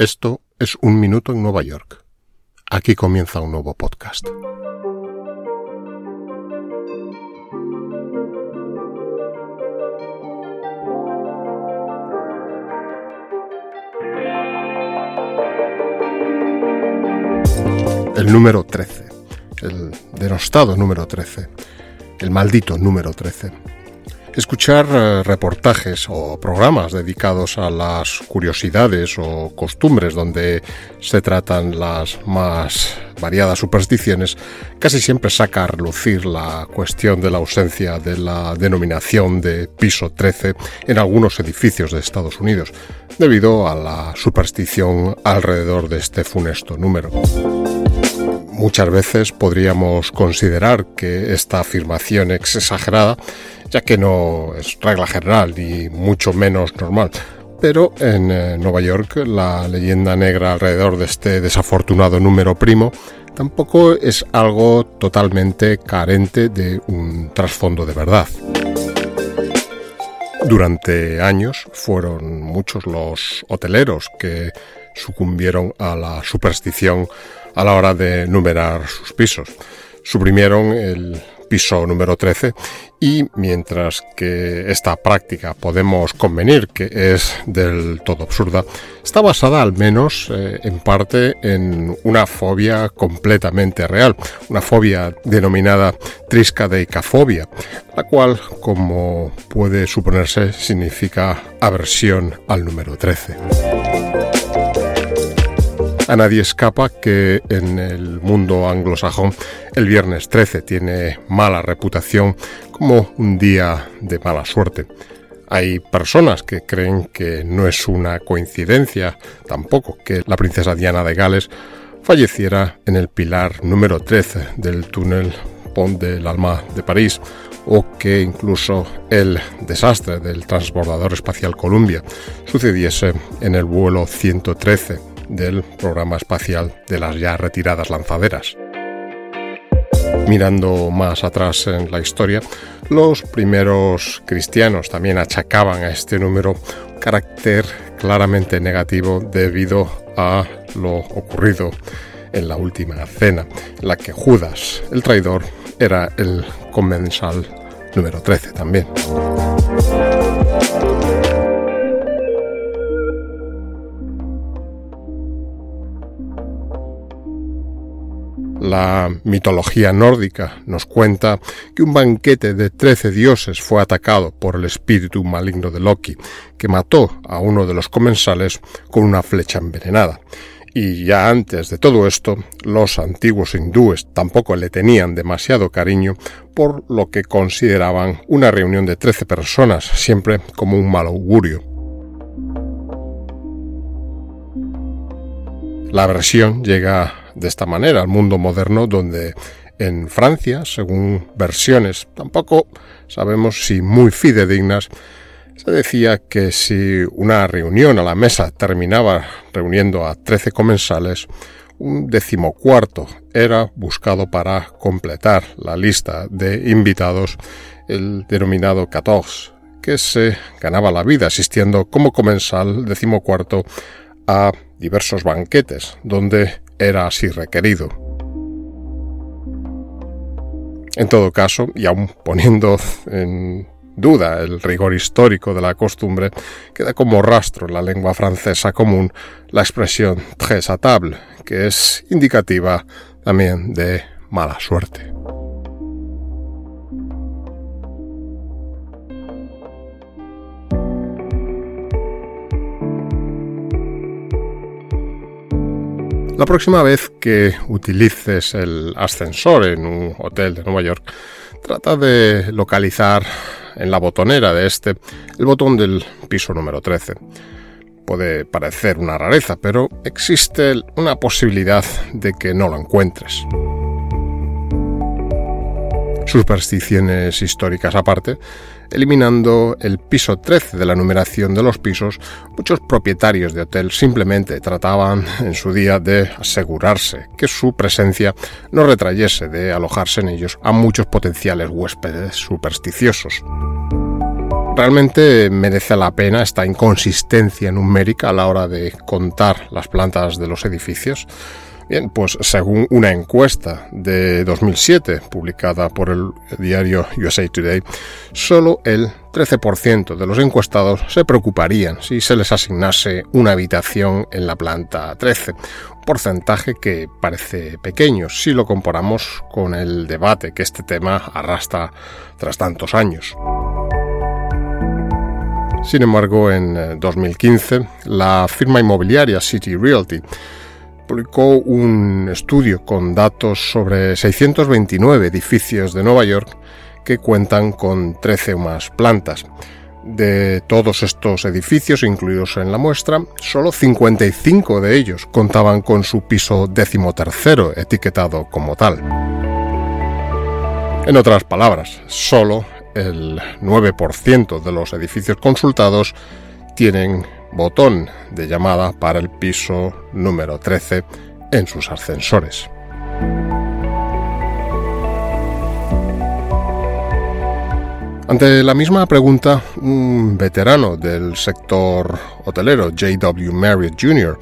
Esto es Un Minuto en Nueva York. Aquí comienza un nuevo podcast. El número 13, el denostado número 13, el maldito número 13. Escuchar eh, reportajes o programas dedicados a las curiosidades o costumbres donde se tratan las más variadas supersticiones casi siempre saca a relucir la cuestión de la ausencia de la denominación de piso 13 en algunos edificios de Estados Unidos, debido a la superstición alrededor de este funesto número. Muchas veces podríamos considerar que esta afirmación es exagerada, ya que no es regla general ni mucho menos normal. Pero en eh, Nueva York la leyenda negra alrededor de este desafortunado número primo tampoco es algo totalmente carente de un trasfondo de verdad. Durante años fueron muchos los hoteleros que sucumbieron a la superstición a la hora de numerar sus pisos. Suprimieron el piso número 13 y mientras que esta práctica podemos convenir que es del todo absurda, está basada al menos eh, en parte en una fobia completamente real, una fobia denominada triscadeicafobia, la cual, como puede suponerse, significa aversión al número 13. A nadie escapa que en el mundo anglosajón el viernes 13 tiene mala reputación como un día de mala suerte. Hay personas que creen que no es una coincidencia tampoco que la princesa Diana de Gales falleciera en el pilar número 13 del túnel Pont de l'Alma de París o que incluso el desastre del transbordador espacial Columbia sucediese en el vuelo 113 del programa espacial de las ya retiradas lanzaderas. Mirando más atrás en la historia, los primeros cristianos también achacaban a este número carácter claramente negativo debido a lo ocurrido en la última cena, en la que Judas, el traidor, era el comensal número 13 también. La mitología nórdica nos cuenta que un banquete de trece dioses fue atacado por el espíritu maligno de Loki, que mató a uno de los comensales con una flecha envenenada. Y ya antes de todo esto, los antiguos hindúes tampoco le tenían demasiado cariño, por lo que consideraban una reunión de trece personas siempre como un mal augurio. La versión llega de esta manera al mundo moderno donde en Francia, según versiones tampoco sabemos si muy fidedignas, se decía que si una reunión a la mesa terminaba reuniendo a trece comensales, un decimocuarto era buscado para completar la lista de invitados, el denominado 14, que se ganaba la vida asistiendo como comensal decimocuarto a diversos banquetes, donde era así requerido. En todo caso, y aun poniendo en duda el rigor histórico de la costumbre, queda como rastro en la lengua francesa común la expresión très à table, que es indicativa también de mala suerte. La próxima vez que utilices el ascensor en un hotel de Nueva York, trata de localizar en la botonera de este el botón del piso número 13. puede parecer una rareza, pero existe una posibilidad de que no lo encuentres. Supersticiones históricas aparte, eliminando el piso 13 de la numeración de los pisos, muchos propietarios de hotel simplemente trataban en su día de asegurarse que su presencia no retrayese de alojarse en ellos a muchos potenciales huéspedes supersticiosos. Realmente merece la pena esta inconsistencia numérica a la hora de contar las plantas de los edificios. Bien, pues según una encuesta de 2007 publicada por el diario USA Today, solo el 13% de los encuestados se preocuparían si se les asignase una habitación en la planta 13, un porcentaje que parece pequeño si lo comparamos con el debate que este tema arrastra tras tantos años. Sin embargo, en 2015, la firma inmobiliaria City Realty publicó un estudio con datos sobre 629 edificios de Nueva York que cuentan con 13 o más plantas. De todos estos edificios incluidos en la muestra, solo 55 de ellos contaban con su piso decimotercero etiquetado como tal. En otras palabras, solo el 9% de los edificios consultados tienen botón de llamada para el piso número 13 en sus ascensores. Ante la misma pregunta, un veterano del sector hotelero, J.W. Marriott Jr.,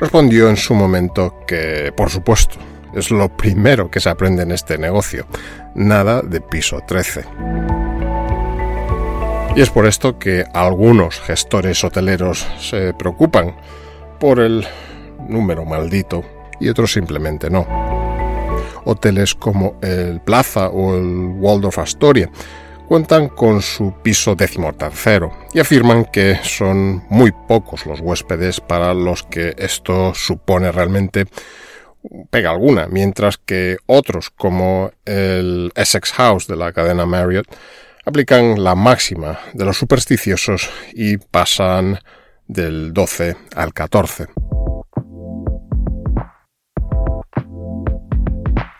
respondió en su momento que, por supuesto, es lo primero que se aprende en este negocio, nada de piso 13. Y es por esto que algunos gestores hoteleros se preocupan por el número maldito y otros simplemente no. Hoteles como el Plaza o el Waldorf Astoria cuentan con su piso decimotercero y afirman que son muy pocos los huéspedes para los que esto supone realmente pega alguna, mientras que otros como el Essex House de la cadena Marriott aplican la máxima de los supersticiosos y pasan del 12 al 14.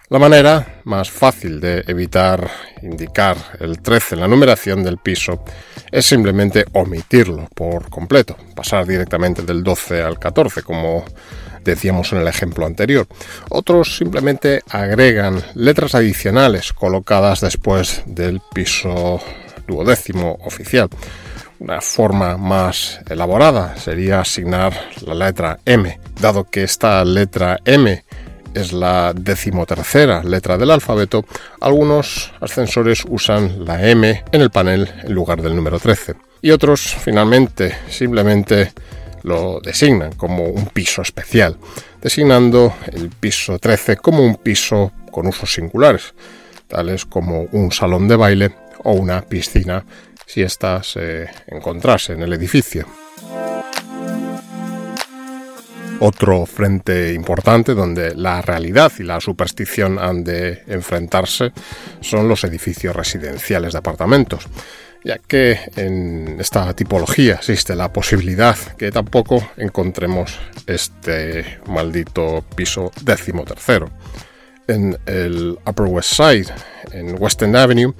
La manera más fácil de evitar indicar el 13 en la numeración del piso es simplemente omitirlo por completo, pasar directamente del 12 al 14 como decíamos en el ejemplo anterior. Otros simplemente agregan letras adicionales colocadas después del piso duodécimo oficial. Una forma más elaborada sería asignar la letra M, dado que esta letra M es la decimotercera letra del alfabeto, algunos ascensores usan la M en el panel en lugar del número 13. Y otros, finalmente, simplemente lo designan como un piso especial, designando el piso 13 como un piso con usos singulares, tales como un salón de baile o una piscina si ésta se encontrase en el edificio. Otro frente importante donde la realidad y la superstición han de enfrentarse son los edificios residenciales de apartamentos ya que en esta tipología existe la posibilidad que tampoco encontremos este maldito piso décimo tercero. En el Upper West Side, en West End Avenue,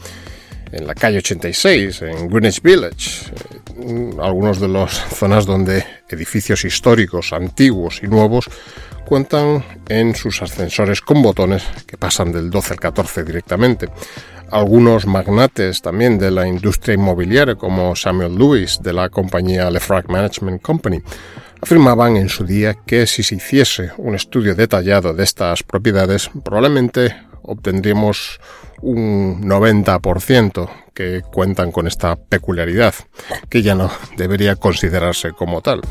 en la calle 86, en Greenwich Village, eh, algunos de las zonas donde edificios históricos, antiguos y nuevos cuentan en sus ascensores con botones que pasan del 12 al 14 directamente. Algunos magnates también de la industria inmobiliaria, como Samuel Lewis de la compañía Lefrak Management Company, afirmaban en su día que si se hiciese un estudio detallado de estas propiedades, probablemente obtendríamos un 90% que cuentan con esta peculiaridad, que ya no debería considerarse como tal.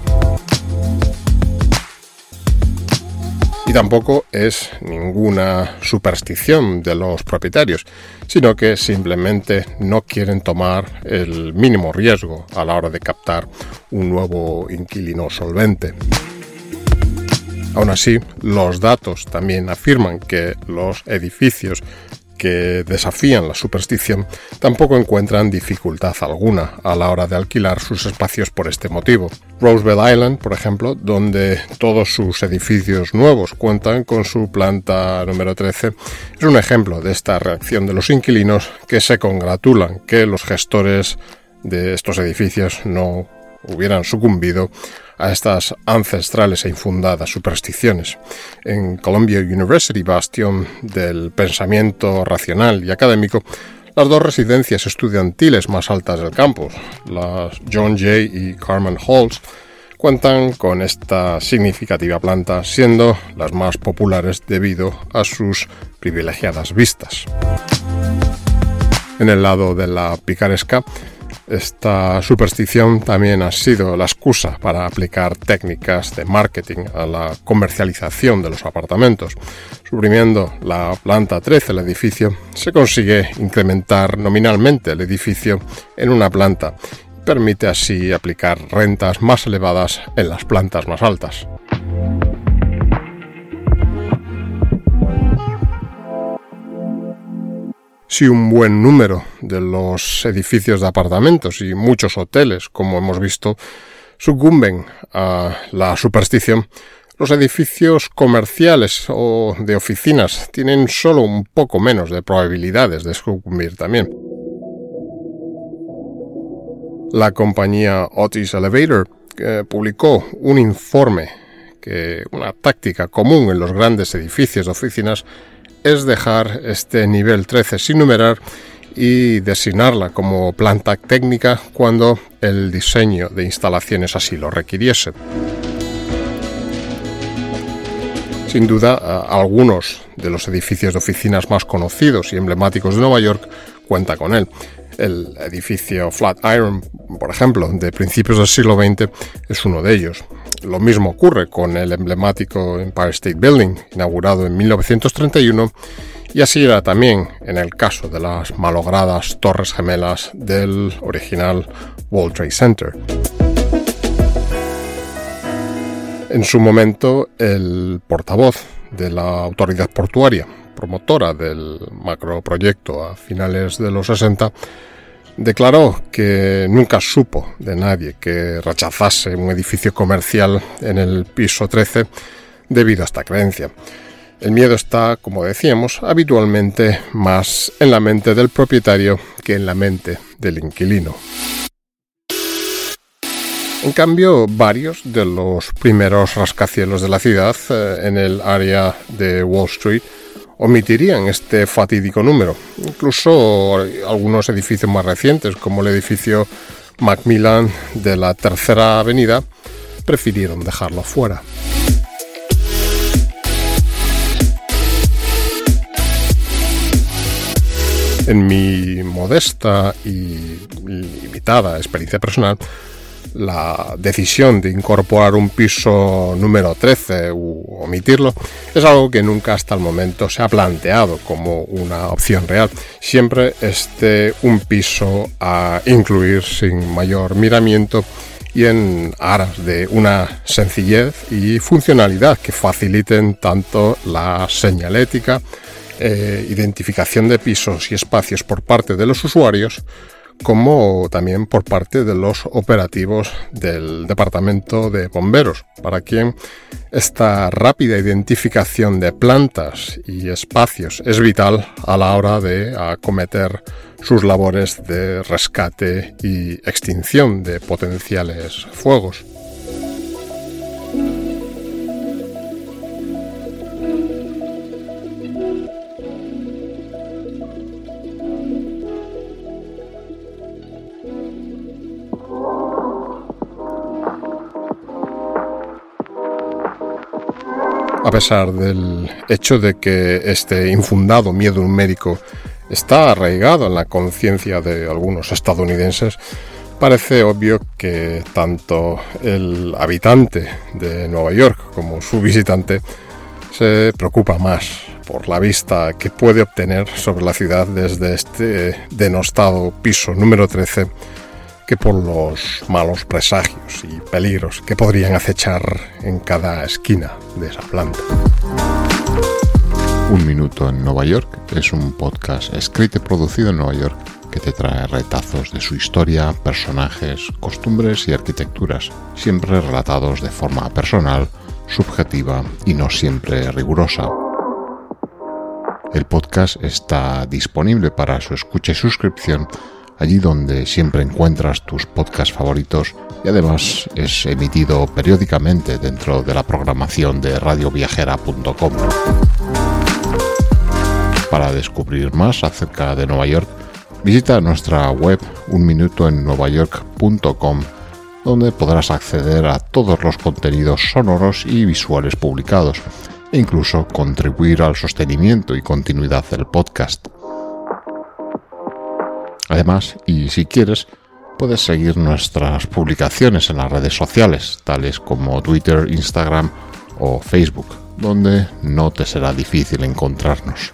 Y tampoco es ninguna superstición de los propietarios, sino que simplemente no quieren tomar el mínimo riesgo a la hora de captar un nuevo inquilino solvente. Aún así, los datos también afirman que los edificios que desafían la superstición tampoco encuentran dificultad alguna a la hora de alquilar sus espacios por este motivo. Roosevelt Island, por ejemplo, donde todos sus edificios nuevos cuentan con su planta número 13, es un ejemplo de esta reacción de los inquilinos que se congratulan que los gestores de estos edificios no hubieran sucumbido a estas ancestrales e infundadas supersticiones. En Columbia University, bastión del pensamiento racional y académico, las dos residencias estudiantiles más altas del campus, las John Jay y Carmen Halls, cuentan con esta significativa planta, siendo las más populares debido a sus privilegiadas vistas. En el lado de la picaresca, esta superstición también ha sido la excusa para aplicar técnicas de marketing a la comercialización de los apartamentos. Suprimiendo la planta 13 del edificio, se consigue incrementar nominalmente el edificio en una planta y permite así aplicar rentas más elevadas en las plantas más altas. Si un buen número de los edificios de apartamentos y muchos hoteles, como hemos visto, sucumben a la superstición, los edificios comerciales o de oficinas tienen solo un poco menos de probabilidades de sucumbir también. La compañía Otis Elevator publicó un informe que una táctica común en los grandes edificios de oficinas es dejar este nivel 13 sin numerar y designarla como planta técnica cuando el diseño de instalaciones así lo requiriese. Sin duda, algunos de los edificios de oficinas más conocidos y emblemáticos de Nueva York cuenta con él. El edificio Flatiron, por ejemplo, de principios del siglo XX, es uno de ellos. Lo mismo ocurre con el emblemático Empire State Building, inaugurado en 1931, y así era también en el caso de las malogradas torres gemelas del original World Trade Center. En su momento, el portavoz de la autoridad portuaria, promotora del macroproyecto a finales de los 60, declaró que nunca supo de nadie que rechazase un edificio comercial en el piso 13 debido a esta creencia. El miedo está, como decíamos, habitualmente más en la mente del propietario que en la mente del inquilino. En cambio, varios de los primeros rascacielos de la ciudad eh, en el área de Wall Street omitirían este fatídico número. Incluso algunos edificios más recientes, como el edificio Macmillan de la Tercera Avenida, prefirieron dejarlo fuera. En mi modesta y limitada experiencia personal, la decisión de incorporar un piso número 13 u omitirlo es algo que nunca hasta el momento se ha planteado como una opción real. Siempre esté un piso a incluir sin mayor miramiento y en aras de una sencillez y funcionalidad que faciliten tanto la señalética, eh, identificación de pisos y espacios por parte de los usuarios, como también por parte de los operativos del Departamento de Bomberos, para quien esta rápida identificación de plantas y espacios es vital a la hora de acometer sus labores de rescate y extinción de potenciales fuegos. A pesar del hecho de que este infundado miedo médico está arraigado en la conciencia de algunos estadounidenses, parece obvio que tanto el habitante de Nueva York como su visitante se preocupa más por la vista que puede obtener sobre la ciudad desde este denostado piso número 13 que por los malos presagios y peligros que podrían acechar en cada esquina de esa planta. Un Minuto en Nueva York es un podcast escrito y producido en Nueva York que te trae retazos de su historia, personajes, costumbres y arquitecturas, siempre relatados de forma personal, subjetiva y no siempre rigurosa. El podcast está disponible para su escucha y suscripción allí donde siempre encuentras tus podcasts favoritos y además es emitido periódicamente dentro de la programación de radioviajera.com. Para descubrir más acerca de Nueva York, visita nuestra web unminutoennuevayork.com donde podrás acceder a todos los contenidos sonoros y visuales publicados e incluso contribuir al sostenimiento y continuidad del podcast. Además, y si quieres, puedes seguir nuestras publicaciones en las redes sociales, tales como Twitter, Instagram o Facebook, donde no te será difícil encontrarnos.